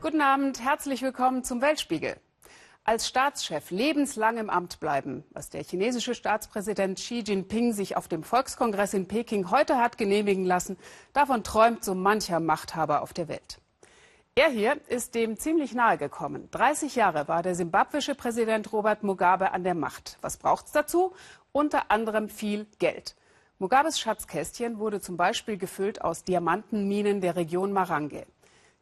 Guten Abend, herzlich willkommen zum Weltspiegel. Als Staatschef lebenslang im Amt bleiben, was der chinesische Staatspräsident Xi Jinping sich auf dem Volkskongress in Peking heute hat genehmigen lassen, davon träumt so mancher Machthaber auf der Welt. Er hier ist dem ziemlich nahe gekommen. 30 Jahre war der simbabwische Präsident Robert Mugabe an der Macht. Was braucht es dazu? Unter anderem viel Geld. Mugabes Schatzkästchen wurde zum Beispiel gefüllt aus Diamantenminen der Region Marange.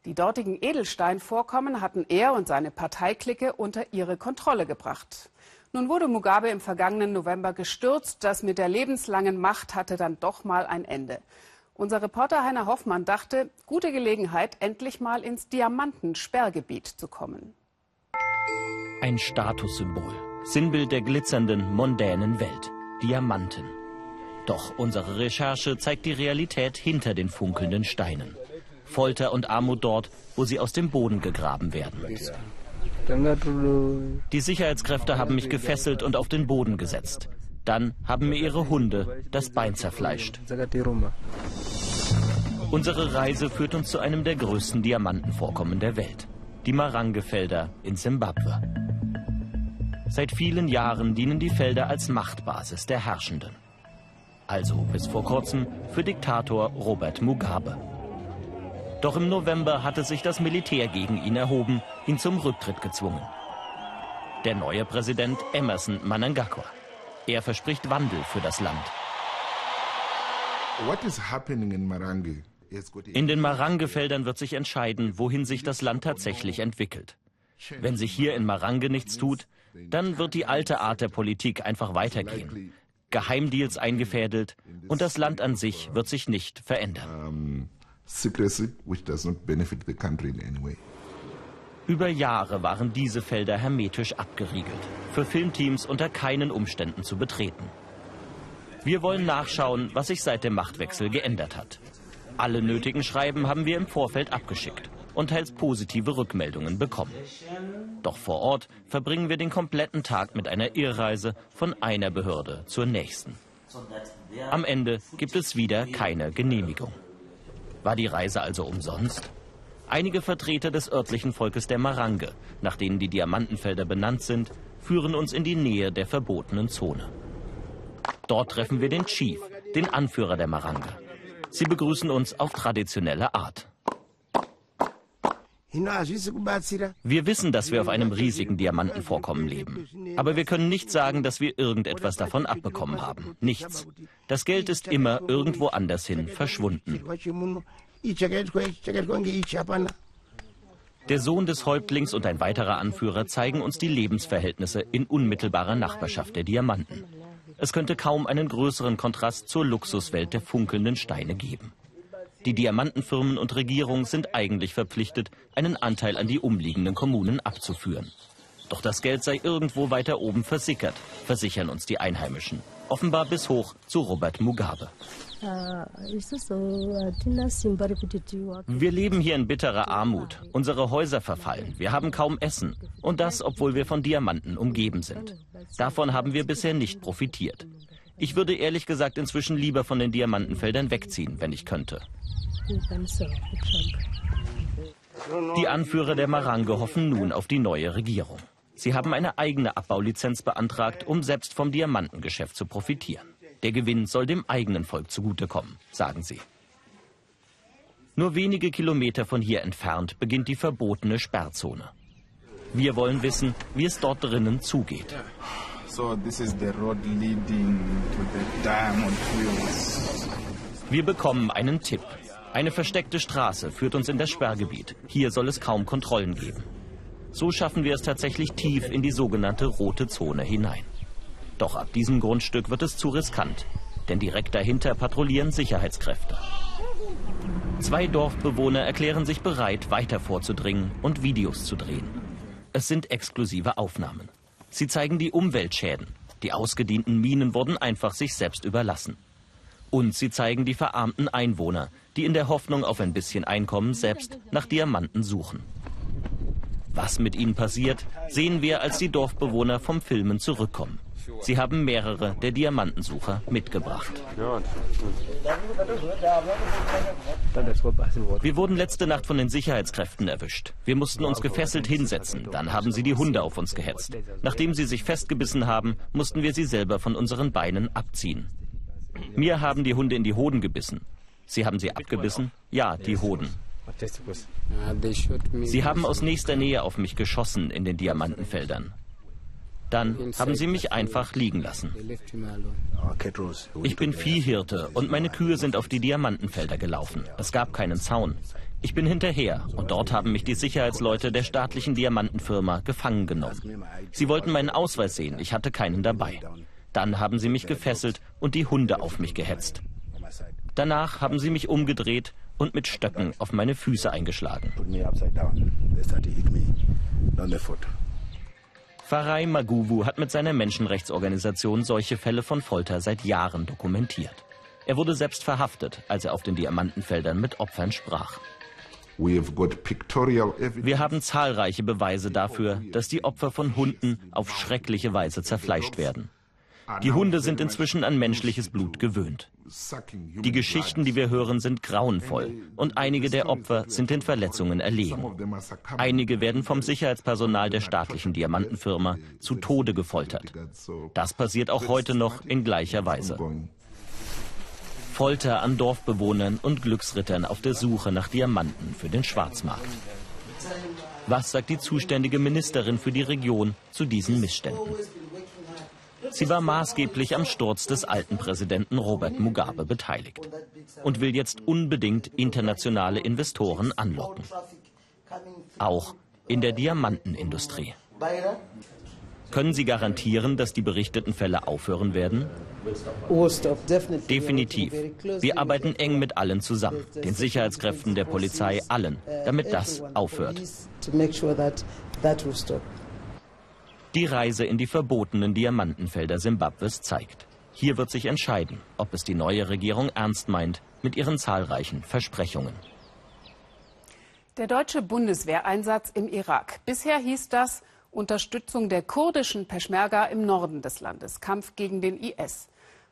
Die dortigen Edelsteinvorkommen hatten er und seine Parteiklicke unter ihre Kontrolle gebracht. Nun wurde Mugabe im vergangenen November gestürzt. Das mit der lebenslangen Macht hatte dann doch mal ein Ende. Unser Reporter Heiner Hoffmann dachte, gute Gelegenheit, endlich mal ins Diamantensperrgebiet zu kommen. Ein Statussymbol, Sinnbild der glitzernden, mondänen Welt. Diamanten. Doch unsere Recherche zeigt die Realität hinter den funkelnden Steinen. Folter und Armut dort, wo sie aus dem Boden gegraben werden. Die Sicherheitskräfte haben mich gefesselt und auf den Boden gesetzt. Dann haben mir ihre Hunde das Bein zerfleischt. Unsere Reise führt uns zu einem der größten Diamantenvorkommen der Welt. Die Marange-Felder in Simbabwe. Seit vielen Jahren dienen die Felder als Machtbasis der Herrschenden. Also bis vor kurzem für Diktator Robert Mugabe. Doch im November hatte sich das Militär gegen ihn erhoben, ihn zum Rücktritt gezwungen. Der neue Präsident Emerson Mnangagwa. Er verspricht Wandel für das Land. In den Marange-Feldern wird sich entscheiden, wohin sich das Land tatsächlich entwickelt. Wenn sich hier in Marange nichts tut, dann wird die alte Art der Politik einfach weitergehen. Geheimdeals eingefädelt und das Land an sich wird sich nicht verändern. Über Jahre waren diese Felder hermetisch abgeriegelt, für Filmteams unter keinen Umständen zu betreten. Wir wollen nachschauen, was sich seit dem Machtwechsel geändert hat. Alle nötigen Schreiben haben wir im Vorfeld abgeschickt und teils positive Rückmeldungen bekommen. Doch vor Ort verbringen wir den kompletten Tag mit einer Irrreise von einer Behörde zur nächsten. Am Ende gibt es wieder keine Genehmigung. War die Reise also umsonst? Einige Vertreter des örtlichen Volkes der Marange, nach denen die Diamantenfelder benannt sind, führen uns in die Nähe der verbotenen Zone. Dort treffen wir den Chief, den Anführer der Marange. Sie begrüßen uns auf traditionelle Art. Wir wissen, dass wir auf einem riesigen Diamantenvorkommen leben. Aber wir können nicht sagen, dass wir irgendetwas davon abbekommen haben. Nichts. Das Geld ist immer irgendwo anders hin verschwunden. Der Sohn des Häuptlings und ein weiterer Anführer zeigen uns die Lebensverhältnisse in unmittelbarer Nachbarschaft der Diamanten. Es könnte kaum einen größeren Kontrast zur Luxuswelt der funkelnden Steine geben. Die Diamantenfirmen und Regierung sind eigentlich verpflichtet, einen Anteil an die umliegenden Kommunen abzuführen. Doch das Geld sei irgendwo weiter oben versickert, versichern uns die Einheimischen. Offenbar bis hoch zu Robert Mugabe. Wir leben hier in bitterer Armut. Unsere Häuser verfallen. Wir haben kaum Essen. Und das, obwohl wir von Diamanten umgeben sind. Davon haben wir bisher nicht profitiert. Ich würde ehrlich gesagt inzwischen lieber von den Diamantenfeldern wegziehen, wenn ich könnte. Die Anführer der Marange hoffen nun auf die neue Regierung. Sie haben eine eigene Abbaulizenz beantragt, um selbst vom Diamantengeschäft zu profitieren. Der Gewinn soll dem eigenen Volk zugutekommen, sagen sie. Nur wenige Kilometer von hier entfernt beginnt die verbotene Sperrzone. Wir wollen wissen, wie es dort drinnen zugeht. Wir bekommen einen Tipp. Eine versteckte Straße führt uns in das Sperrgebiet. Hier soll es kaum Kontrollen geben. So schaffen wir es tatsächlich tief in die sogenannte rote Zone hinein. Doch ab diesem Grundstück wird es zu riskant, denn direkt dahinter patrouillieren Sicherheitskräfte. Zwei Dorfbewohner erklären sich bereit, weiter vorzudringen und Videos zu drehen. Es sind exklusive Aufnahmen. Sie zeigen die Umweltschäden. Die ausgedienten Minen wurden einfach sich selbst überlassen. Und sie zeigen die verarmten Einwohner, die in der Hoffnung auf ein bisschen Einkommen selbst nach Diamanten suchen. Was mit ihnen passiert, sehen wir, als die Dorfbewohner vom Filmen zurückkommen. Sie haben mehrere der Diamantensucher mitgebracht. Wir wurden letzte Nacht von den Sicherheitskräften erwischt. Wir mussten uns gefesselt hinsetzen. Dann haben sie die Hunde auf uns gehetzt. Nachdem sie sich festgebissen haben, mussten wir sie selber von unseren Beinen abziehen. Mir haben die Hunde in die Hoden gebissen. Sie haben sie abgebissen? Ja, die Hoden. Sie haben aus nächster Nähe auf mich geschossen in den Diamantenfeldern. Dann haben sie mich einfach liegen lassen. Ich bin Viehhirte und meine Kühe sind auf die Diamantenfelder gelaufen. Es gab keinen Zaun. Ich bin hinterher und dort haben mich die Sicherheitsleute der staatlichen Diamantenfirma gefangen genommen. Sie wollten meinen Ausweis sehen, ich hatte keinen dabei. Dann haben sie mich gefesselt und die Hunde auf mich gehetzt. Danach haben sie mich umgedreht und mit Stöcken auf meine Füße eingeschlagen. Farai Maguwu hat mit seiner Menschenrechtsorganisation solche Fälle von Folter seit Jahren dokumentiert. Er wurde selbst verhaftet, als er auf den Diamantenfeldern mit Opfern sprach. Wir haben zahlreiche Beweise dafür, dass die Opfer von Hunden auf schreckliche Weise zerfleischt werden. Die Hunde sind inzwischen an menschliches Blut gewöhnt. Die Geschichten, die wir hören, sind grauenvoll und einige der Opfer sind den Verletzungen erlegen. Einige werden vom Sicherheitspersonal der staatlichen Diamantenfirma zu Tode gefoltert. Das passiert auch heute noch in gleicher Weise. Folter an Dorfbewohnern und Glücksrittern auf der Suche nach Diamanten für den Schwarzmarkt. Was sagt die zuständige Ministerin für die Region zu diesen Missständen? Sie war maßgeblich am Sturz des alten Präsidenten Robert Mugabe beteiligt und will jetzt unbedingt internationale Investoren anlocken. Auch in der Diamantenindustrie. Können Sie garantieren, dass die berichteten Fälle aufhören werden? Definitiv. Wir arbeiten eng mit allen zusammen, den Sicherheitskräften, der Polizei, allen, damit das aufhört. Die Reise in die verbotenen Diamantenfelder Simbabwes zeigt. Hier wird sich entscheiden, ob es die neue Regierung ernst meint mit ihren zahlreichen Versprechungen. Der deutsche Bundeswehreinsatz im Irak. Bisher hieß das Unterstützung der kurdischen Peschmerga im Norden des Landes, Kampf gegen den IS.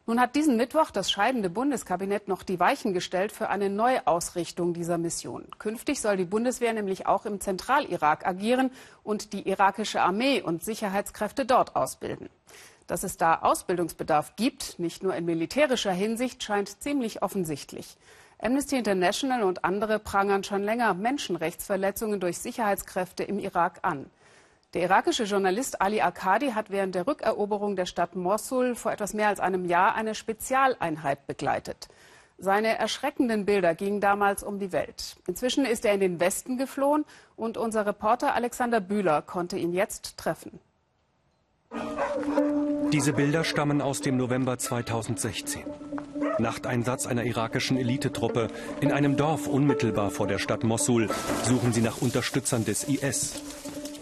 Nun hat diesen Mittwoch das scheidende Bundeskabinett noch die Weichen gestellt für eine Neuausrichtung dieser Mission. Künftig soll die Bundeswehr nämlich auch im Zentralirak agieren und die irakische Armee und Sicherheitskräfte dort ausbilden. Dass es da Ausbildungsbedarf gibt, nicht nur in militärischer Hinsicht, scheint ziemlich offensichtlich. Amnesty International und andere prangern schon länger Menschenrechtsverletzungen durch Sicherheitskräfte im Irak an. Der irakische Journalist Ali Akkadi hat während der Rückeroberung der Stadt Mosul vor etwas mehr als einem Jahr eine Spezialeinheit begleitet. Seine erschreckenden Bilder gingen damals um die Welt. Inzwischen ist er in den Westen geflohen und unser Reporter Alexander Bühler konnte ihn jetzt treffen. Diese Bilder stammen aus dem November 2016. Nachteinsatz einer irakischen Elitetruppe. In einem Dorf unmittelbar vor der Stadt Mosul suchen sie nach Unterstützern des IS.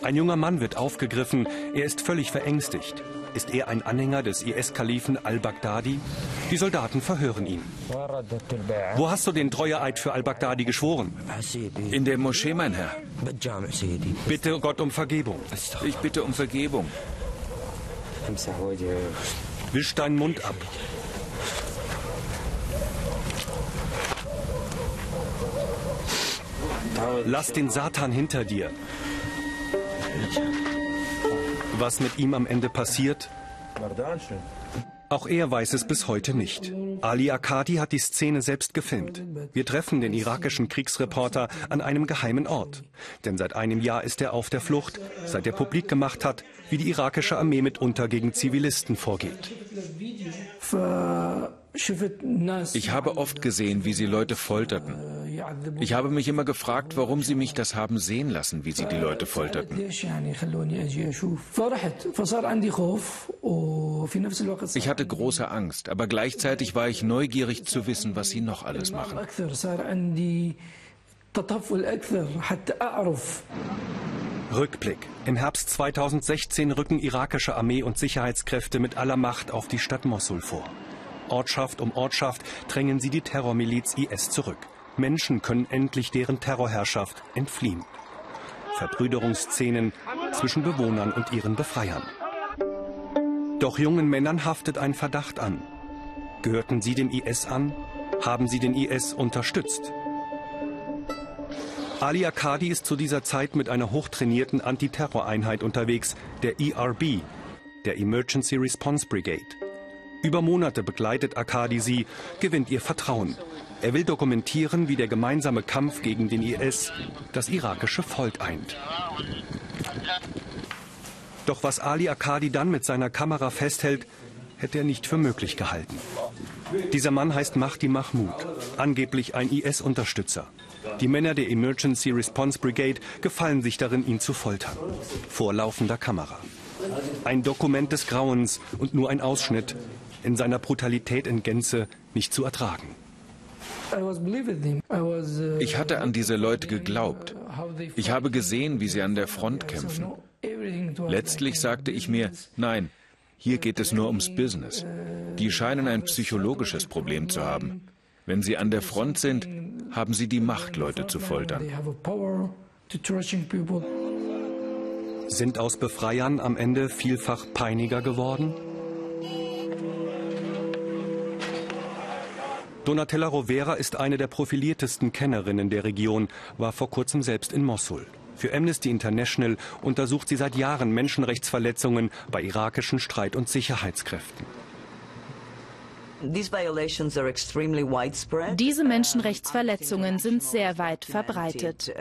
Ein junger Mann wird aufgegriffen. Er ist völlig verängstigt. Ist er ein Anhänger des IS-Kalifen al-Baghdadi? Die Soldaten verhören ihn. Wo hast du den Treueeid für al-Baghdadi geschworen? In der Moschee, mein Herr. Bitte Gott um Vergebung. Ich bitte um Vergebung. Wisch deinen Mund ab. Lass den Satan hinter dir. Was mit ihm am Ende passiert? Auch er weiß es bis heute nicht. Ali Akadi hat die Szene selbst gefilmt. Wir treffen den irakischen Kriegsreporter an einem geheimen Ort. Denn seit einem Jahr ist er auf der Flucht, seit er publik gemacht hat, wie die irakische Armee mitunter gegen Zivilisten vorgeht. Ich habe oft gesehen, wie sie Leute folterten. Ich habe mich immer gefragt, warum sie mich das haben sehen lassen, wie sie die Leute folterten. Ich hatte große Angst, aber gleichzeitig war ich neugierig zu wissen, was sie noch alles machen. Rückblick. Im Herbst 2016 rücken irakische Armee und Sicherheitskräfte mit aller Macht auf die Stadt Mosul vor. Ortschaft um Ortschaft drängen sie die Terrormiliz IS zurück. Menschen können endlich deren Terrorherrschaft entfliehen. Verbrüderungsszenen zwischen Bewohnern und ihren Befreiern. Doch jungen Männern haftet ein Verdacht an. Gehörten sie dem IS an? Haben sie den IS unterstützt? Ali Akadi ist zu dieser Zeit mit einer hochtrainierten Antiterroreinheit unterwegs, der ERB, der Emergency Response Brigade. Über Monate begleitet Akadi sie, gewinnt ihr Vertrauen. Er will dokumentieren, wie der gemeinsame Kampf gegen den IS das irakische Volk eint. Doch was Ali Akadi dann mit seiner Kamera festhält, hätte er nicht für möglich gehalten. Dieser Mann heißt Mahdi Mahmoud, angeblich ein IS-Unterstützer. Die Männer der Emergency Response Brigade gefallen sich darin, ihn zu foltern. Vor laufender Kamera. Ein Dokument des Grauens und nur ein Ausschnitt, in seiner Brutalität in Gänze nicht zu ertragen. Ich hatte an diese Leute geglaubt. Ich habe gesehen, wie sie an der Front kämpfen. Letztlich sagte ich mir, nein, hier geht es nur ums Business. Die scheinen ein psychologisches Problem zu haben. Wenn sie an der Front sind, haben sie die Macht, Leute zu foltern. Sind aus Befreiern am Ende vielfach Peiniger geworden? Donatella Rovera ist eine der profiliertesten Kennerinnen der Region, war vor kurzem selbst in Mossul. Für Amnesty International untersucht sie seit Jahren Menschenrechtsverletzungen bei irakischen Streit- und Sicherheitskräften. Diese Menschenrechtsverletzungen sind sehr weit verbreitet.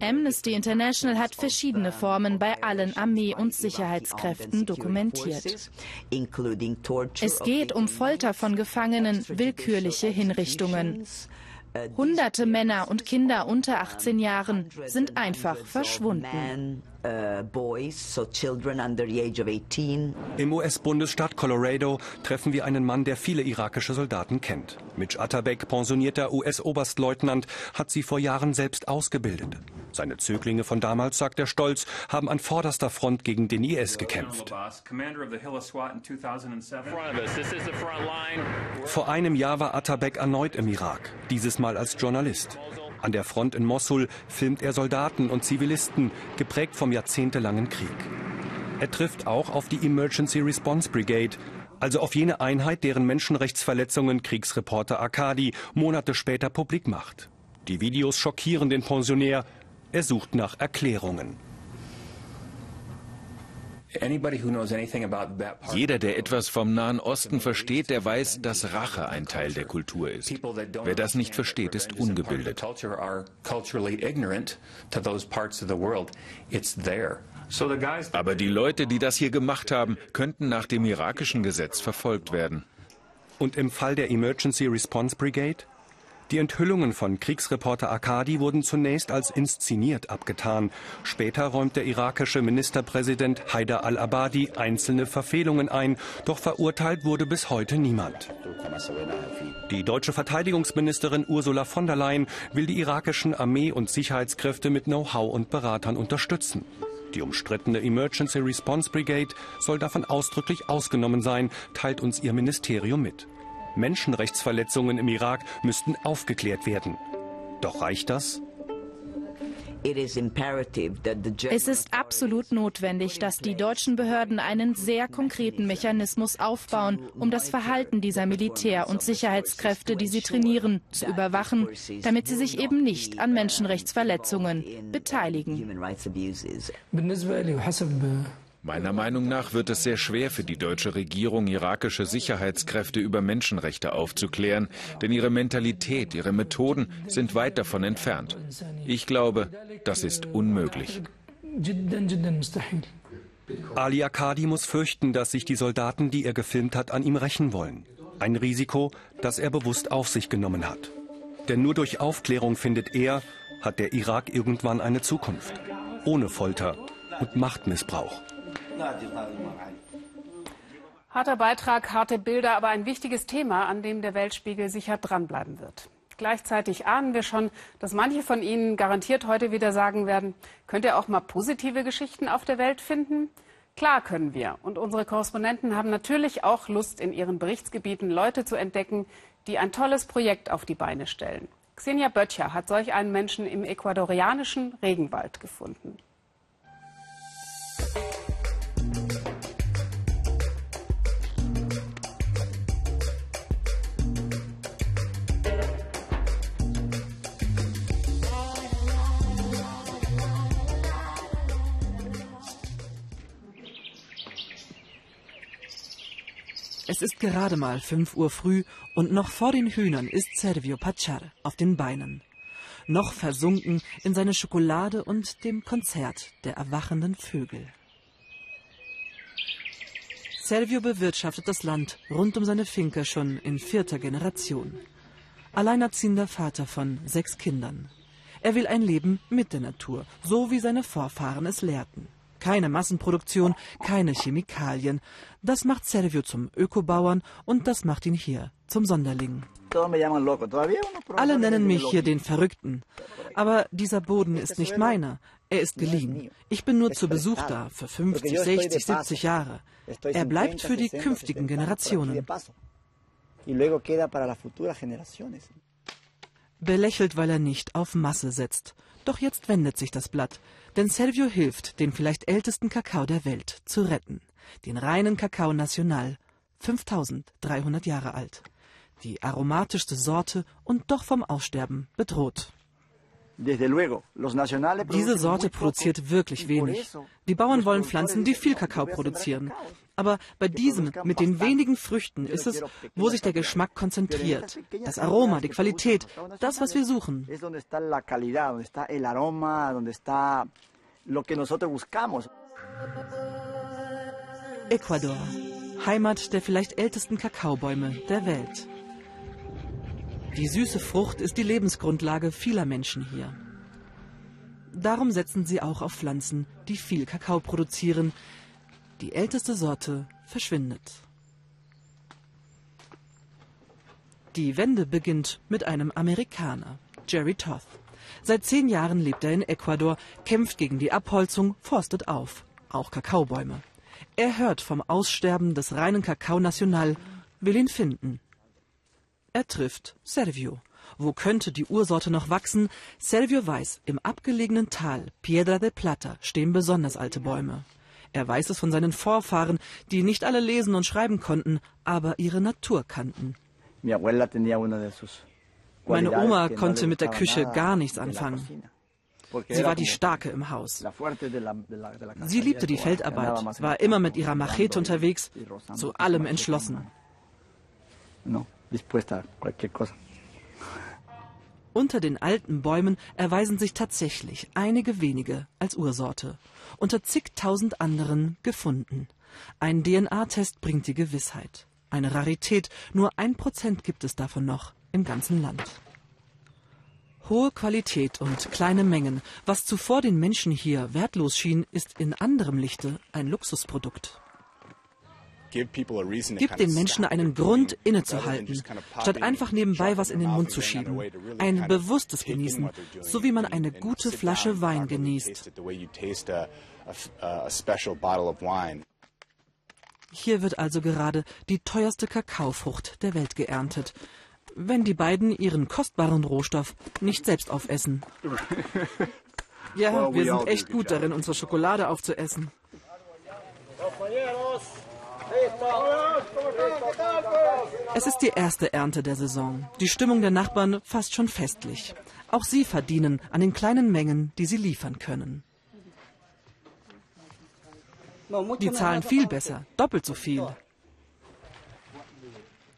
Amnesty International hat verschiedene Formen bei allen Armee- und Sicherheitskräften dokumentiert. Es geht um Folter von Gefangenen, willkürliche Hinrichtungen. Hunderte Männer und Kinder unter 18 Jahren sind einfach verschwunden. Im US-Bundesstaat Colorado treffen wir einen Mann, der viele irakische Soldaten kennt. Mitch Atterbeck, pensionierter US-Oberstleutnant, hat sie vor Jahren selbst ausgebildet. Seine Zöglinge von damals, sagt er stolz, haben an vorderster Front gegen den IS gekämpft. Vor einem Jahr war Atterbeck erneut im Irak, dieses Mal als Journalist. An der Front in Mossul filmt er Soldaten und Zivilisten, geprägt vom jahrzehntelangen Krieg. Er trifft auch auf die Emergency Response Brigade, also auf jene Einheit, deren Menschenrechtsverletzungen Kriegsreporter Akadi Monate später publik macht. Die Videos schockieren den Pensionär. Er sucht nach Erklärungen. Jeder, der etwas vom Nahen Osten versteht, der weiß, dass Rache ein Teil der Kultur ist. Wer das nicht versteht, ist ungebildet. Aber die Leute, die das hier gemacht haben, könnten nach dem irakischen Gesetz verfolgt werden. Und im Fall der Emergency Response Brigade? Die Enthüllungen von Kriegsreporter Akadi wurden zunächst als inszeniert abgetan. Später räumt der irakische Ministerpräsident Haider al-Abadi einzelne Verfehlungen ein, doch verurteilt wurde bis heute niemand. Die deutsche Verteidigungsministerin Ursula von der Leyen will die irakischen Armee- und Sicherheitskräfte mit Know-how und Beratern unterstützen. Die umstrittene Emergency Response Brigade soll davon ausdrücklich ausgenommen sein, teilt uns ihr Ministerium mit. Menschenrechtsverletzungen im Irak müssten aufgeklärt werden. Doch reicht das? Es ist absolut notwendig, dass die deutschen Behörden einen sehr konkreten Mechanismus aufbauen, um das Verhalten dieser Militär- und Sicherheitskräfte, die sie trainieren, zu überwachen, damit sie sich eben nicht an Menschenrechtsverletzungen beteiligen. Meiner Meinung nach wird es sehr schwer für die deutsche Regierung, irakische Sicherheitskräfte über Menschenrechte aufzuklären, denn ihre Mentalität, ihre Methoden sind weit davon entfernt. Ich glaube, das ist unmöglich. Ali Akadi muss fürchten, dass sich die Soldaten, die er gefilmt hat, an ihm rächen wollen. Ein Risiko, das er bewusst auf sich genommen hat. Denn nur durch Aufklärung findet er, hat der Irak irgendwann eine Zukunft. Ohne Folter und Machtmissbrauch. Harter Beitrag, harte Bilder, aber ein wichtiges Thema, an dem der Weltspiegel sicher dranbleiben wird. Gleichzeitig ahnen wir schon, dass manche von Ihnen garantiert heute wieder sagen werden, könnt ihr auch mal positive Geschichten auf der Welt finden? Klar können wir. Und unsere Korrespondenten haben natürlich auch Lust, in ihren Berichtsgebieten Leute zu entdecken, die ein tolles Projekt auf die Beine stellen. Xenia Böttcher hat solch einen Menschen im ecuadorianischen Regenwald gefunden. Es ist gerade mal 5 Uhr früh und noch vor den Hühnern ist Servio Pachar auf den Beinen. Noch versunken in seine Schokolade und dem Konzert der erwachenden Vögel. Servio bewirtschaftet das Land rund um seine Finca schon in vierter Generation. Alleinerziehender Vater von sechs Kindern. Er will ein Leben mit der Natur, so wie seine Vorfahren es lehrten. Keine Massenproduktion, keine Chemikalien. Das macht Servio zum Ökobauern und das macht ihn hier zum Sonderling. Alle nennen mich hier den Verrückten. Aber dieser Boden ist nicht meiner. Er ist geliehen. Ich bin nur zu Besuch da für 50, 60, 70 Jahre. Er bleibt für die künftigen Generationen. Belächelt, weil er nicht auf Masse setzt. Doch jetzt wendet sich das Blatt, denn Servio hilft, den vielleicht ältesten Kakao der Welt zu retten. Den reinen Kakao National, 5300 Jahre alt. Die aromatischste Sorte und doch vom Aussterben bedroht. Diese Sorte produziert wirklich wenig. Die Bauern wollen Pflanzen, die viel Kakao produzieren. Aber bei diesem mit den wenigen Früchten ist es, wo sich der Geschmack konzentriert. Das Aroma, die Qualität, das, was wir suchen. Ecuador, Heimat der vielleicht ältesten Kakaobäume der Welt. Die süße Frucht ist die Lebensgrundlage vieler Menschen hier. Darum setzen sie auch auf Pflanzen, die viel Kakao produzieren, die älteste Sorte verschwindet. Die Wende beginnt mit einem Amerikaner, Jerry Toth. Seit zehn Jahren lebt er in Ecuador, kämpft gegen die Abholzung, forstet auf, auch Kakaobäume. Er hört vom Aussterben des reinen Kakao National, will ihn finden. Er trifft Servio. Wo könnte die Ursorte noch wachsen? Servio weiß, im abgelegenen Tal Piedra de Plata stehen besonders alte Bäume. Er weiß es von seinen Vorfahren, die nicht alle lesen und schreiben konnten, aber ihre Natur kannten. Meine Oma konnte mit der Küche gar nichts anfangen. Sie war die Starke im Haus. Sie liebte die Feldarbeit, war immer mit ihrer Machete unterwegs, zu allem entschlossen. Unter den alten Bäumen erweisen sich tatsächlich einige wenige als Ursorte, unter zigtausend anderen gefunden. Ein DNA-Test bringt die Gewissheit. Eine Rarität, nur ein Prozent gibt es davon noch im ganzen Land. Hohe Qualität und kleine Mengen, was zuvor den Menschen hier wertlos schien, ist in anderem Lichte ein Luxusprodukt. Gib den Menschen einen Grund, innezuhalten, statt einfach nebenbei was in den Mund zu schieben. Ein bewusstes Genießen, so wie man eine gute Flasche Wein genießt. Hier wird also gerade die teuerste Kakaofrucht der Welt geerntet, wenn die beiden ihren kostbaren Rohstoff nicht selbst aufessen. Ja, wir sind echt gut darin, unsere Schokolade aufzuessen. Es ist die erste Ernte der Saison. Die Stimmung der Nachbarn fast schon festlich. Auch sie verdienen an den kleinen Mengen, die sie liefern können. Die zahlen viel besser, doppelt so viel.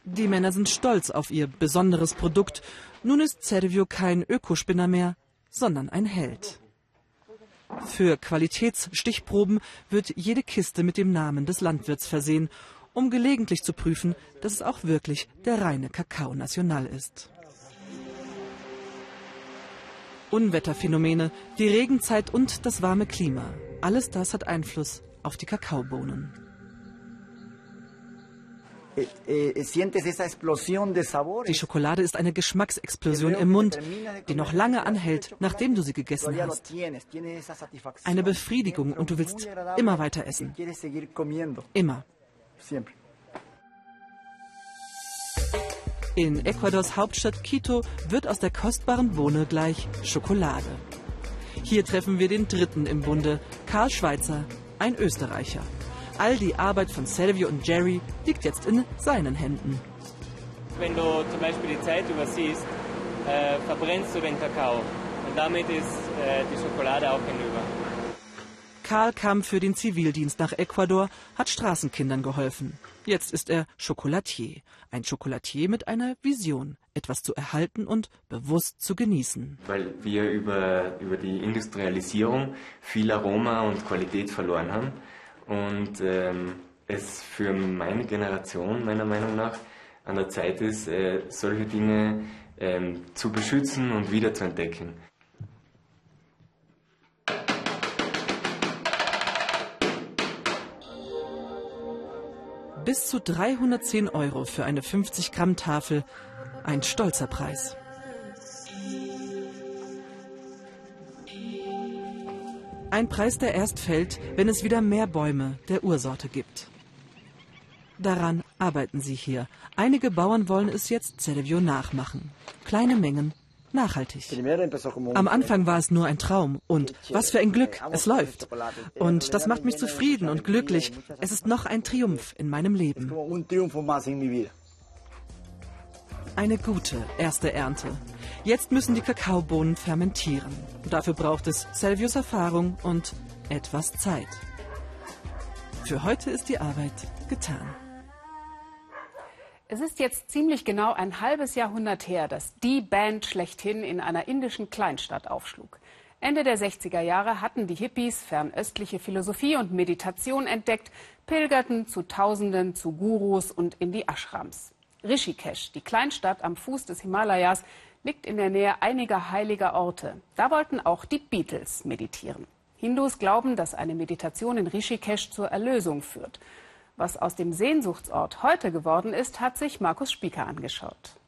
Die Männer sind stolz auf ihr besonderes Produkt. Nun ist Servio kein Ökospinner mehr, sondern ein Held. Für Qualitätsstichproben wird jede Kiste mit dem Namen des Landwirts versehen, um gelegentlich zu prüfen, dass es auch wirklich der reine Kakao National ist. Unwetterphänomene, die Regenzeit und das warme Klima, alles das hat Einfluss auf die Kakaobohnen. Eh, eh, die Schokolade ist eine Geschmacksexplosion im Mund, die noch lange anhält, nachdem du sie gegessen hast. Eine Befriedigung und du willst immer weiter essen. Immer. In Ecuadors Hauptstadt Quito wird aus der kostbaren Bohne gleich Schokolade. Hier treffen wir den Dritten im Bunde, Karl Schweitzer, ein Österreicher. All die Arbeit von Selvio und Jerry liegt jetzt in seinen Händen. Wenn du zum Beispiel die Zeit übersiehst, äh, verbrennst du den Kakao und damit ist äh, die Schokolade auch hinüber. Karl kam für den Zivildienst nach Ecuador, hat Straßenkindern geholfen. Jetzt ist er Chocolatier. Ein Chocolatier mit einer Vision, etwas zu erhalten und bewusst zu genießen. Weil wir über, über die Industrialisierung viel Aroma und Qualität verloren haben. Und ähm, es für meine Generation, meiner Meinung nach, an der Zeit ist, äh, solche Dinge ähm, zu beschützen und wiederzuentdecken. Bis zu 310 Euro für eine 50 Gramm Tafel. Ein stolzer Preis. Ein Preis, der erst fällt, wenn es wieder mehr Bäume der Ursorte gibt. Daran arbeiten sie hier. Einige Bauern wollen es jetzt Cerevio nachmachen. Kleine Mengen, nachhaltig. Am Anfang war es nur ein Traum und was für ein Glück, es läuft. Und das macht mich zufrieden und glücklich. Es ist noch ein Triumph in meinem Leben. Eine gute erste Ernte. Jetzt müssen die Kakaobohnen fermentieren. Dafür braucht es Selvius Erfahrung und etwas Zeit. Für heute ist die Arbeit getan. Es ist jetzt ziemlich genau ein halbes Jahrhundert her, dass die Band schlechthin in einer indischen Kleinstadt aufschlug. Ende der 60er Jahre hatten die Hippies fernöstliche Philosophie und Meditation entdeckt, pilgerten zu Tausenden zu Gurus und in die Ashrams. Rishikesh, die Kleinstadt am Fuß des Himalayas, liegt in der Nähe einiger heiliger Orte. Da wollten auch die Beatles meditieren. Hindus glauben, dass eine Meditation in Rishikesh zur Erlösung führt. Was aus dem Sehnsuchtsort heute geworden ist, hat sich Markus Spieker angeschaut.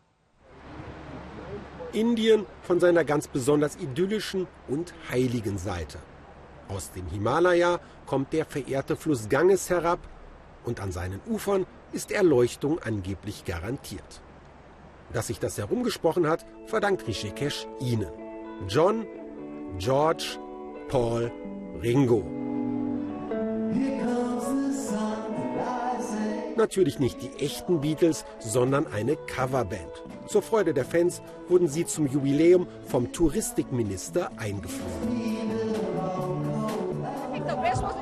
Indien von seiner ganz besonders idyllischen und heiligen Seite. Aus dem Himalaya kommt der verehrte Fluss Ganges herab und an seinen Ufern ist Erleuchtung angeblich garantiert. Dass sich das herumgesprochen hat, verdankt Rishikesh ihnen. John, George, Paul, Ringo. Natürlich nicht die echten Beatles, sondern eine Coverband. Zur Freude der Fans wurden sie zum Jubiläum vom Touristikminister eingeflogen.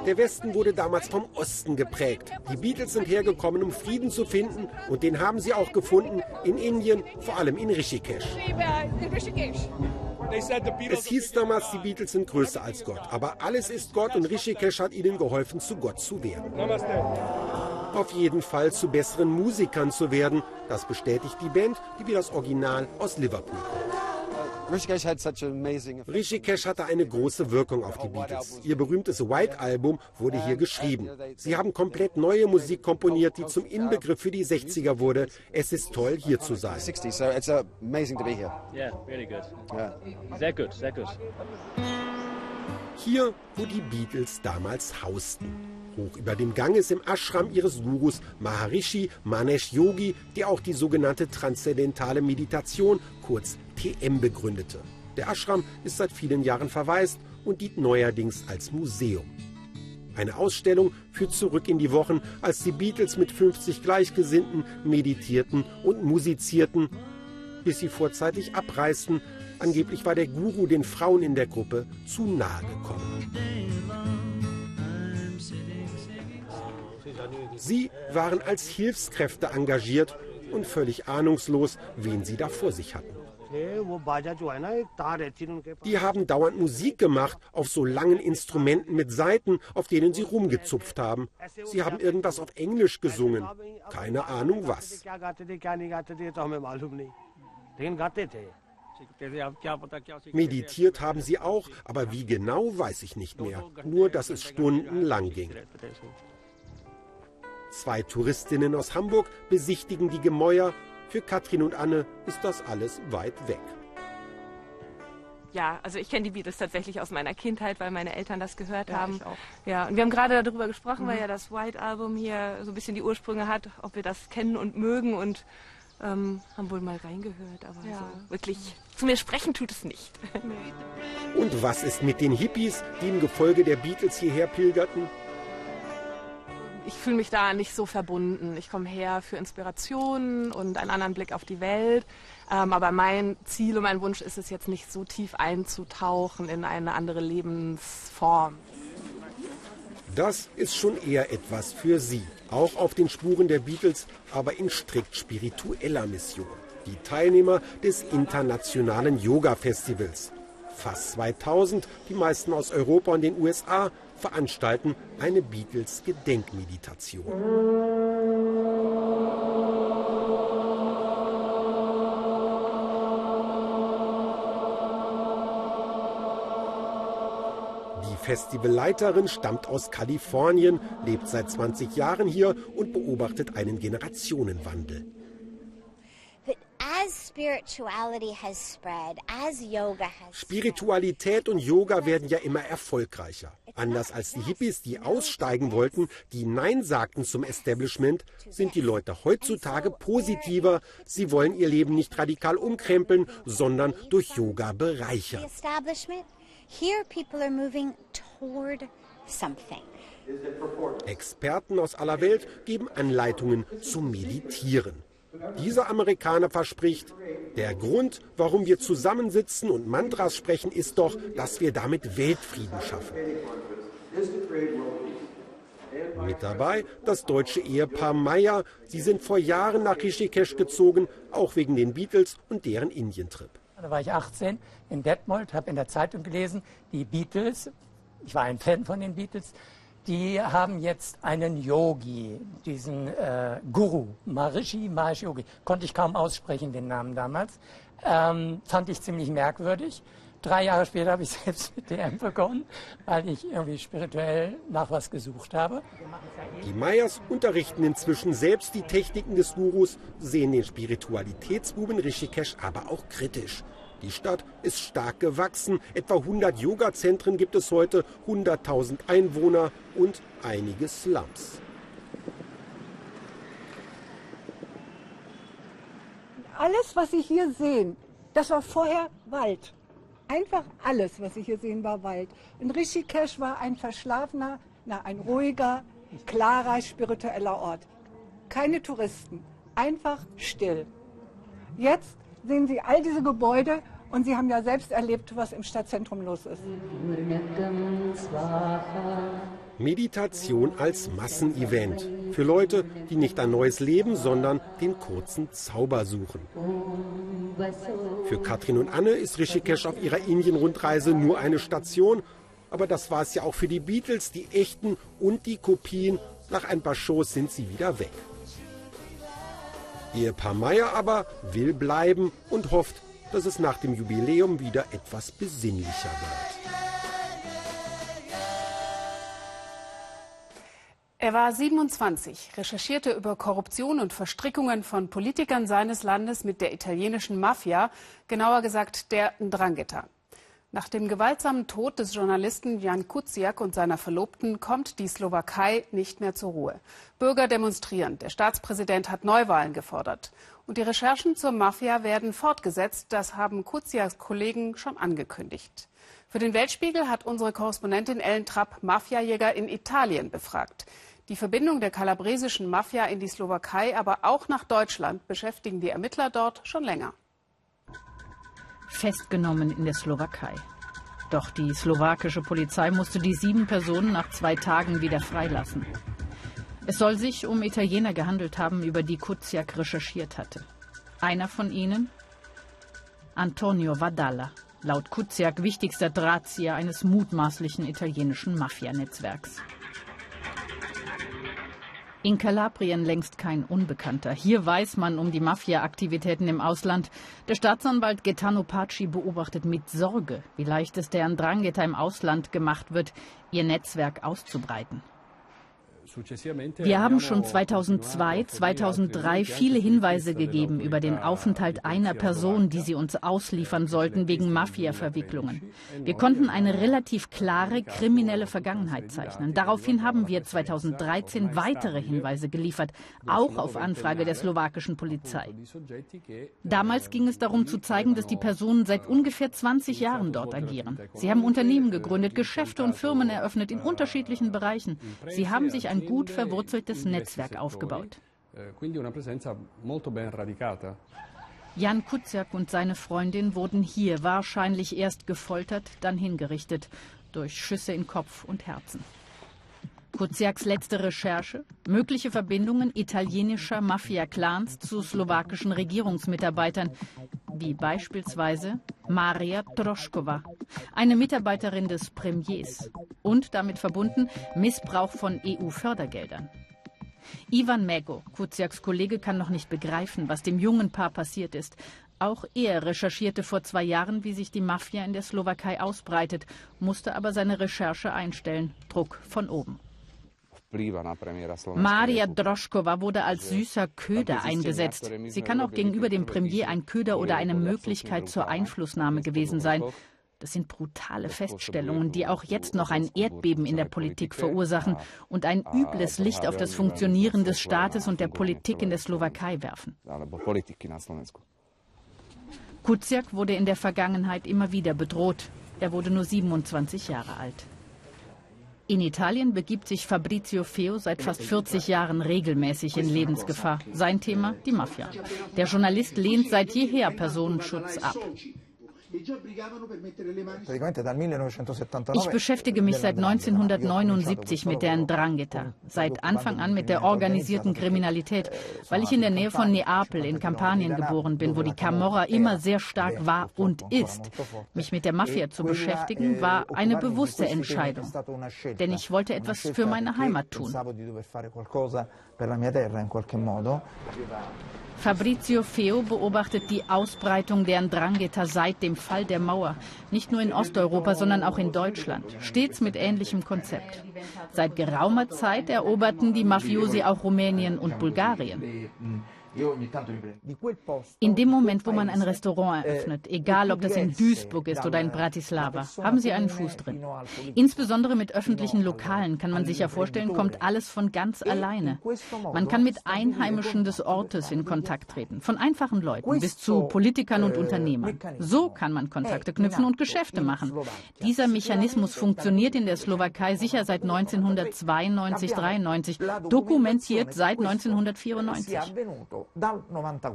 Der Westen wurde damals vom Osten geprägt. Die Beatles sind hergekommen, um Frieden zu finden und den haben sie auch gefunden in Indien, vor allem in Rishikesh. Es hieß damals, die Beatles sind größer als Gott, aber alles ist Gott und Rishikesh hat ihnen geholfen, zu Gott zu werden auf jeden Fall zu besseren Musikern zu werden. Das bestätigt die Band, die wie das Original aus Liverpool kommt. Rishikesh hatte eine große Wirkung auf die Beatles. Ihr berühmtes White Album wurde hier geschrieben. Sie haben komplett neue Musik komponiert, die zum Inbegriff für die 60er wurde. Es ist toll, hier zu sein. Sehr gut, sehr gut. Hier, wo die Beatles damals hausten hoch über dem Ganges im Ashram ihres Gurus Maharishi Manesh Yogi, der auch die sogenannte transzendentale Meditation, kurz TM, begründete. Der Ashram ist seit vielen Jahren verwaist und dient neuerdings als Museum. Eine Ausstellung führt zurück in die Wochen, als die Beatles mit 50 Gleichgesinnten meditierten und musizierten, bis sie vorzeitig abreisten. Angeblich war der Guru den Frauen in der Gruppe zu nahe gekommen. Sie waren als Hilfskräfte engagiert und völlig ahnungslos, wen sie da vor sich hatten. Die haben dauernd Musik gemacht auf so langen Instrumenten mit Saiten, auf denen sie rumgezupft haben. Sie haben irgendwas auf Englisch gesungen. Keine Ahnung was. Meditiert haben sie auch, aber wie genau weiß ich nicht mehr. Nur, dass es stundenlang ging. Zwei Touristinnen aus Hamburg besichtigen die Gemäuer. Für Katrin und Anne ist das alles weit weg. Ja, also ich kenne die Beatles tatsächlich aus meiner Kindheit, weil meine Eltern das gehört ja, haben. Ich auch. Ja, und wir haben gerade darüber gesprochen, mhm. weil ja das White Album hier so ein bisschen die Ursprünge hat, ob wir das kennen und mögen und ähm, haben wohl mal reingehört, aber ja. so wirklich zu mir sprechen tut es nicht. Und was ist mit den Hippies, die im Gefolge der Beatles hierher pilgerten? Ich fühle mich da nicht so verbunden. Ich komme her für Inspirationen und einen anderen Blick auf die Welt. Ähm, aber mein Ziel und mein Wunsch ist es jetzt nicht so tief einzutauchen in eine andere Lebensform. Das ist schon eher etwas für sie. Auch auf den Spuren der Beatles, aber in strikt spiritueller Mission. Die Teilnehmer des internationalen Yoga-Festivals. Fast 2000, die meisten aus Europa und den USA, veranstalten eine Beatles-Gedenkmeditation. Festivalleiterin stammt aus Kalifornien, lebt seit 20 Jahren hier und beobachtet einen Generationenwandel. Spiritualität und Yoga werden ja immer erfolgreicher. Anders als die Hippies, die aussteigen wollten, die Nein sagten zum Establishment, sind die Leute heutzutage positiver. Sie wollen ihr Leben nicht radikal umkrempeln, sondern durch Yoga bereichern. Experten aus aller Welt geben Anleitungen zum Meditieren. Dieser Amerikaner verspricht, der Grund, warum wir zusammensitzen und Mantras sprechen, ist doch, dass wir damit Weltfrieden schaffen. Mit dabei das deutsche Ehepaar Meyer. Sie sind vor Jahren nach Rishikesh gezogen, auch wegen den Beatles und deren Indientrip. Da war ich 18 in Detmold, habe in der Zeitung gelesen, die Beatles, ich war ein Fan von den Beatles, die haben jetzt einen Yogi, diesen äh, Guru, Maharishi Mahesh Yogi. Konnte ich kaum aussprechen, den Namen damals. Ähm, fand ich ziemlich merkwürdig. Drei Jahre später habe ich selbst mit DM begonnen, weil ich irgendwie spirituell nach was gesucht habe. Die Meyers unterrichten inzwischen selbst die Techniken des Gurus, sehen den Spiritualitätsbuben Rishikesh aber auch kritisch. Die Stadt ist stark gewachsen. Etwa 100 Yoga-Zentren gibt es heute, 100.000 Einwohner und einige Slums. Alles, was Sie hier sehen, das war vorher Wald. Einfach alles, was Sie hier sehen, war Wald. In Rishikesh war ein verschlafener, na, ein ruhiger, klarer, spiritueller Ort. Keine Touristen, einfach still. Jetzt sehen Sie all diese Gebäude und Sie haben ja selbst erlebt, was im Stadtzentrum los ist. Meditation als Massenevent. Für Leute, die nicht ein neues Leben, sondern den kurzen Zauber suchen. Für Katrin und Anne ist Rishikesh auf ihrer Indien-Rundreise nur eine Station. Aber das war es ja auch für die Beatles, die echten und die Kopien. Nach ein paar Shows sind sie wieder weg. Ehepaar Meyer aber will bleiben und hofft, dass es nach dem Jubiläum wieder etwas besinnlicher wird. Er war 27, recherchierte über Korruption und Verstrickungen von Politikern seines Landes mit der italienischen Mafia, genauer gesagt der Ndrangheta. Nach dem gewaltsamen Tod des Journalisten Jan Kuciak und seiner Verlobten kommt die Slowakei nicht mehr zur Ruhe. Bürger demonstrieren. Der Staatspräsident hat Neuwahlen gefordert. Und die Recherchen zur Mafia werden fortgesetzt. Das haben Kuciaks Kollegen schon angekündigt. Für den Weltspiegel hat unsere Korrespondentin Ellen Trapp Mafiajäger in Italien befragt. Die Verbindung der kalabresischen Mafia in die Slowakei, aber auch nach Deutschland beschäftigen die Ermittler dort schon länger festgenommen in der Slowakei. Doch die slowakische Polizei musste die sieben Personen nach zwei Tagen wieder freilassen. Es soll sich um Italiener gehandelt haben, über die Kuciak recherchiert hatte. Einer von ihnen? Antonio Vadalla, laut Kuciak wichtigster Drahtzieher eines mutmaßlichen italienischen Mafianetzwerks. In Kalabrien längst kein Unbekannter. Hier weiß man um die Mafia-Aktivitäten im Ausland. Der Staatsanwalt Gaetano Paci beobachtet mit Sorge, wie leicht es der Ndrangheta im Ausland gemacht wird, ihr Netzwerk auszubreiten. Wir haben schon 2002, 2003 viele Hinweise gegeben über den Aufenthalt einer Person, die sie uns ausliefern sollten wegen Mafia-Verwicklungen. Wir konnten eine relativ klare kriminelle Vergangenheit zeichnen. Daraufhin haben wir 2013 weitere Hinweise geliefert, auch auf Anfrage der slowakischen Polizei. Damals ging es darum zu zeigen, dass die Personen seit ungefähr 20 Jahren dort agieren. Sie haben Unternehmen gegründet, Geschäfte und Firmen eröffnet in unterschiedlichen Bereichen. Sie haben sich ein ein gut verwurzeltes Netzwerk aufgebaut. Jan Kuciak und seine Freundin wurden hier wahrscheinlich erst gefoltert, dann hingerichtet durch Schüsse in Kopf und Herzen. Kuciaks letzte Recherche, mögliche Verbindungen italienischer Mafia-Clans zu slowakischen Regierungsmitarbeitern, wie beispielsweise Maria Troschkova, eine Mitarbeiterin des Premiers und damit verbunden Missbrauch von EU-Fördergeldern. Ivan Mego, Kuciaks Kollege, kann noch nicht begreifen, was dem jungen Paar passiert ist. Auch er recherchierte vor zwei Jahren, wie sich die Mafia in der Slowakei ausbreitet, musste aber seine Recherche einstellen. Druck von oben. Maria Droschkova wurde als süßer Köder eingesetzt. Sie kann auch gegenüber dem Premier ein Köder oder eine Möglichkeit zur Einflussnahme gewesen sein. Das sind brutale Feststellungen, die auch jetzt noch ein Erdbeben in der Politik verursachen und ein übles Licht auf das Funktionieren des Staates und der Politik in der Slowakei werfen. Kuciak wurde in der Vergangenheit immer wieder bedroht. Er wurde nur 27 Jahre alt. In Italien begibt sich Fabrizio Feo seit fast 40 Jahren regelmäßig in Lebensgefahr. Sein Thema die Mafia. Der Journalist lehnt seit jeher Personenschutz ab. Ich beschäftige mich seit 1979 mit der Ndrangheta, seit Anfang an mit der organisierten Kriminalität, weil ich in der Nähe von Neapel in Kampanien geboren bin, wo die Camorra immer sehr stark war und ist. Mich mit der Mafia zu beschäftigen, war eine bewusste Entscheidung, denn ich wollte etwas für meine Heimat tun. Fabrizio Feo beobachtet die Ausbreitung der Ndrangheta seit dem Fall der Mauer. Nicht nur in Osteuropa, sondern auch in Deutschland. Stets mit ähnlichem Konzept. Seit geraumer Zeit eroberten die Mafiosi auch Rumänien und Bulgarien. In dem Moment, wo man ein Restaurant eröffnet, egal ob das in Duisburg ist oder in Bratislava, haben Sie einen Fuß drin. Insbesondere mit öffentlichen Lokalen kann man sich ja vorstellen, kommt alles von ganz alleine. Man kann mit Einheimischen des Ortes in Kontakt treten, von einfachen Leuten bis zu Politikern und Unternehmern. So kann man Kontakte knüpfen und Geschäfte machen. Dieser Mechanismus funktioniert in der Slowakei sicher seit 1992, 93, dokumentiert seit 1994 dal 94.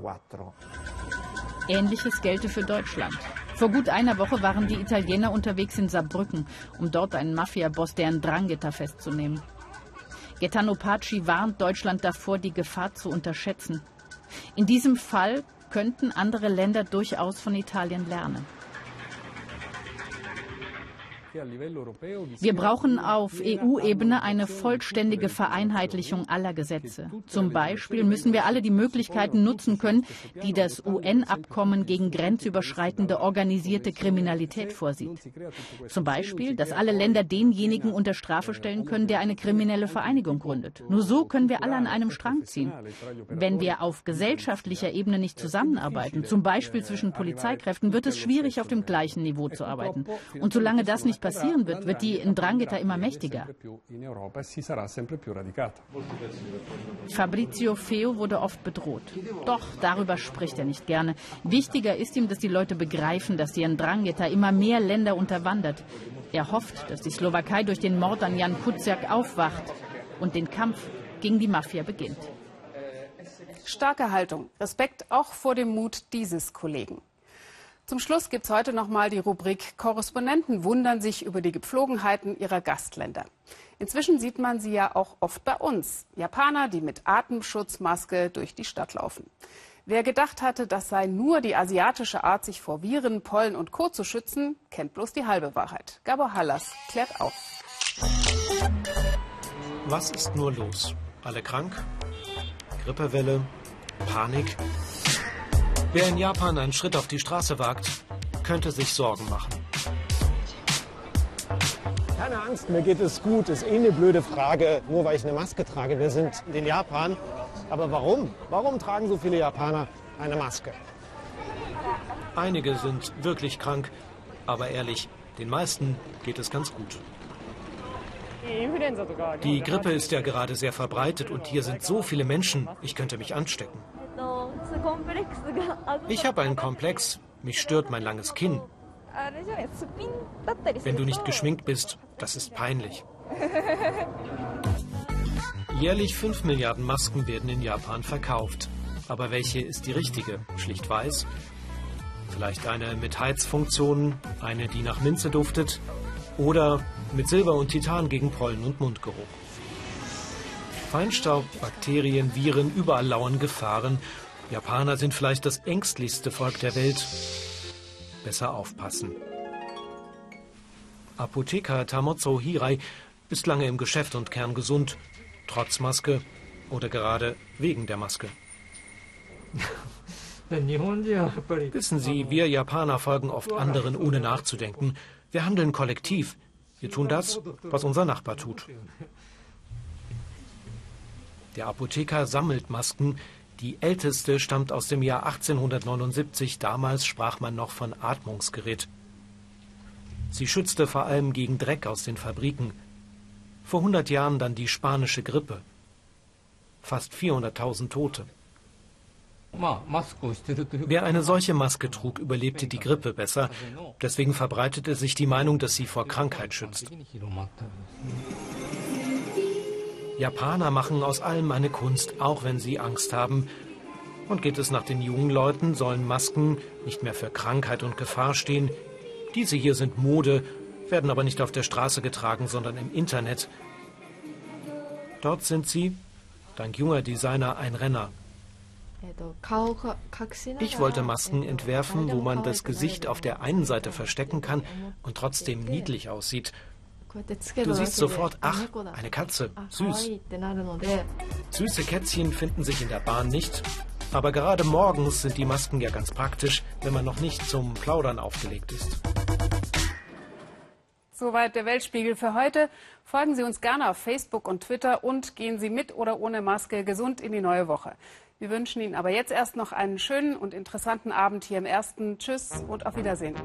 Ähnliches gelte für Deutschland. Vor gut einer Woche waren die Italiener unterwegs in Saarbrücken, um dort einen Mafiaboss, der Drangheta festzunehmen. Gaetano Paci warnt Deutschland davor, die Gefahr zu unterschätzen. In diesem Fall könnten andere Länder durchaus von Italien lernen. Wir brauchen auf EU-Ebene eine vollständige Vereinheitlichung aller Gesetze. Zum Beispiel müssen wir alle die Möglichkeiten nutzen können, die das UN-Abkommen gegen grenzüberschreitende organisierte Kriminalität vorsieht. Zum Beispiel, dass alle Länder denjenigen unter Strafe stellen können, der eine kriminelle Vereinigung gründet. Nur so können wir alle an einem Strang ziehen. Wenn wir auf gesellschaftlicher Ebene nicht zusammenarbeiten, zum Beispiel zwischen Polizeikräften, wird es schwierig, auf dem gleichen Niveau zu arbeiten. Und solange das nicht passieren wird, wird die Ndrangheta immer mächtiger. Fabrizio Feo wurde oft bedroht. Doch darüber spricht er nicht gerne. Wichtiger ist ihm, dass die Leute begreifen, dass die Ndrangheta immer mehr Länder unterwandert. Er hofft, dass die Slowakei durch den Mord an Jan Kuciak aufwacht und den Kampf gegen die Mafia beginnt. Starke Haltung, Respekt auch vor dem Mut dieses Kollegen. Zum Schluss gibt es heute noch mal die Rubrik Korrespondenten wundern sich über die Gepflogenheiten ihrer Gastländer. Inzwischen sieht man sie ja auch oft bei uns. Japaner, die mit Atemschutzmaske durch die Stadt laufen. Wer gedacht hatte, das sei nur die asiatische Art, sich vor Viren, Pollen und Co. zu schützen, kennt bloß die halbe Wahrheit. Gabor Hallas klärt auf. Was ist nur los? Alle krank? Grippewelle? Panik? Wer in Japan einen Schritt auf die Straße wagt, könnte sich Sorgen machen. Keine Angst, mir geht es gut. Ist eh eine blöde Frage, nur weil ich eine Maske trage. Wir sind in Japan. Aber warum? Warum tragen so viele Japaner eine Maske? Einige sind wirklich krank, aber ehrlich, den meisten geht es ganz gut. Die Grippe ist ja gerade sehr verbreitet und hier sind so viele Menschen, ich könnte mich anstecken. Ich habe einen Komplex. Mich stört mein langes Kinn. Wenn du nicht geschminkt bist, das ist peinlich. Jährlich 5 Milliarden Masken werden in Japan verkauft. Aber welche ist die richtige? Schlicht weiß? Vielleicht eine mit Heizfunktion, eine, die nach Minze duftet? Oder mit Silber und Titan gegen Pollen und Mundgeruch? Feinstaub, Bakterien, Viren, überall lauern Gefahren. Japaner sind vielleicht das ängstlichste Volk der Welt. Besser aufpassen. Apotheker Tamotsu Hirai ist lange im Geschäft und kerngesund, trotz Maske oder gerade wegen der Maske. Wissen Sie, wir Japaner folgen oft anderen, ohne nachzudenken. Wir handeln kollektiv. Wir tun das, was unser Nachbar tut. Der Apotheker sammelt Masken. Die älteste stammt aus dem Jahr 1879. Damals sprach man noch von Atmungsgerät. Sie schützte vor allem gegen Dreck aus den Fabriken. Vor 100 Jahren dann die spanische Grippe. Fast 400.000 Tote. Wer eine solche Maske trug, überlebte die Grippe besser. Deswegen verbreitete sich die Meinung, dass sie vor Krankheit schützt. Japaner machen aus allem eine Kunst, auch wenn sie Angst haben. Und geht es nach den jungen Leuten, sollen Masken nicht mehr für Krankheit und Gefahr stehen. Diese hier sind Mode, werden aber nicht auf der Straße getragen, sondern im Internet. Dort sind sie, dank junger Designer, ein Renner. Ich wollte Masken entwerfen, wo man das Gesicht auf der einen Seite verstecken kann und trotzdem niedlich aussieht. Du siehst sofort, ach, eine Katze, süß. Süße Kätzchen finden sich in der Bahn nicht, aber gerade morgens sind die Masken ja ganz praktisch, wenn man noch nicht zum Plaudern aufgelegt ist. Soweit der Weltspiegel für heute. Folgen Sie uns gerne auf Facebook und Twitter und gehen Sie mit oder ohne Maske gesund in die neue Woche. Wir wünschen Ihnen aber jetzt erst noch einen schönen und interessanten Abend hier im Ersten. Tschüss und auf Wiedersehen.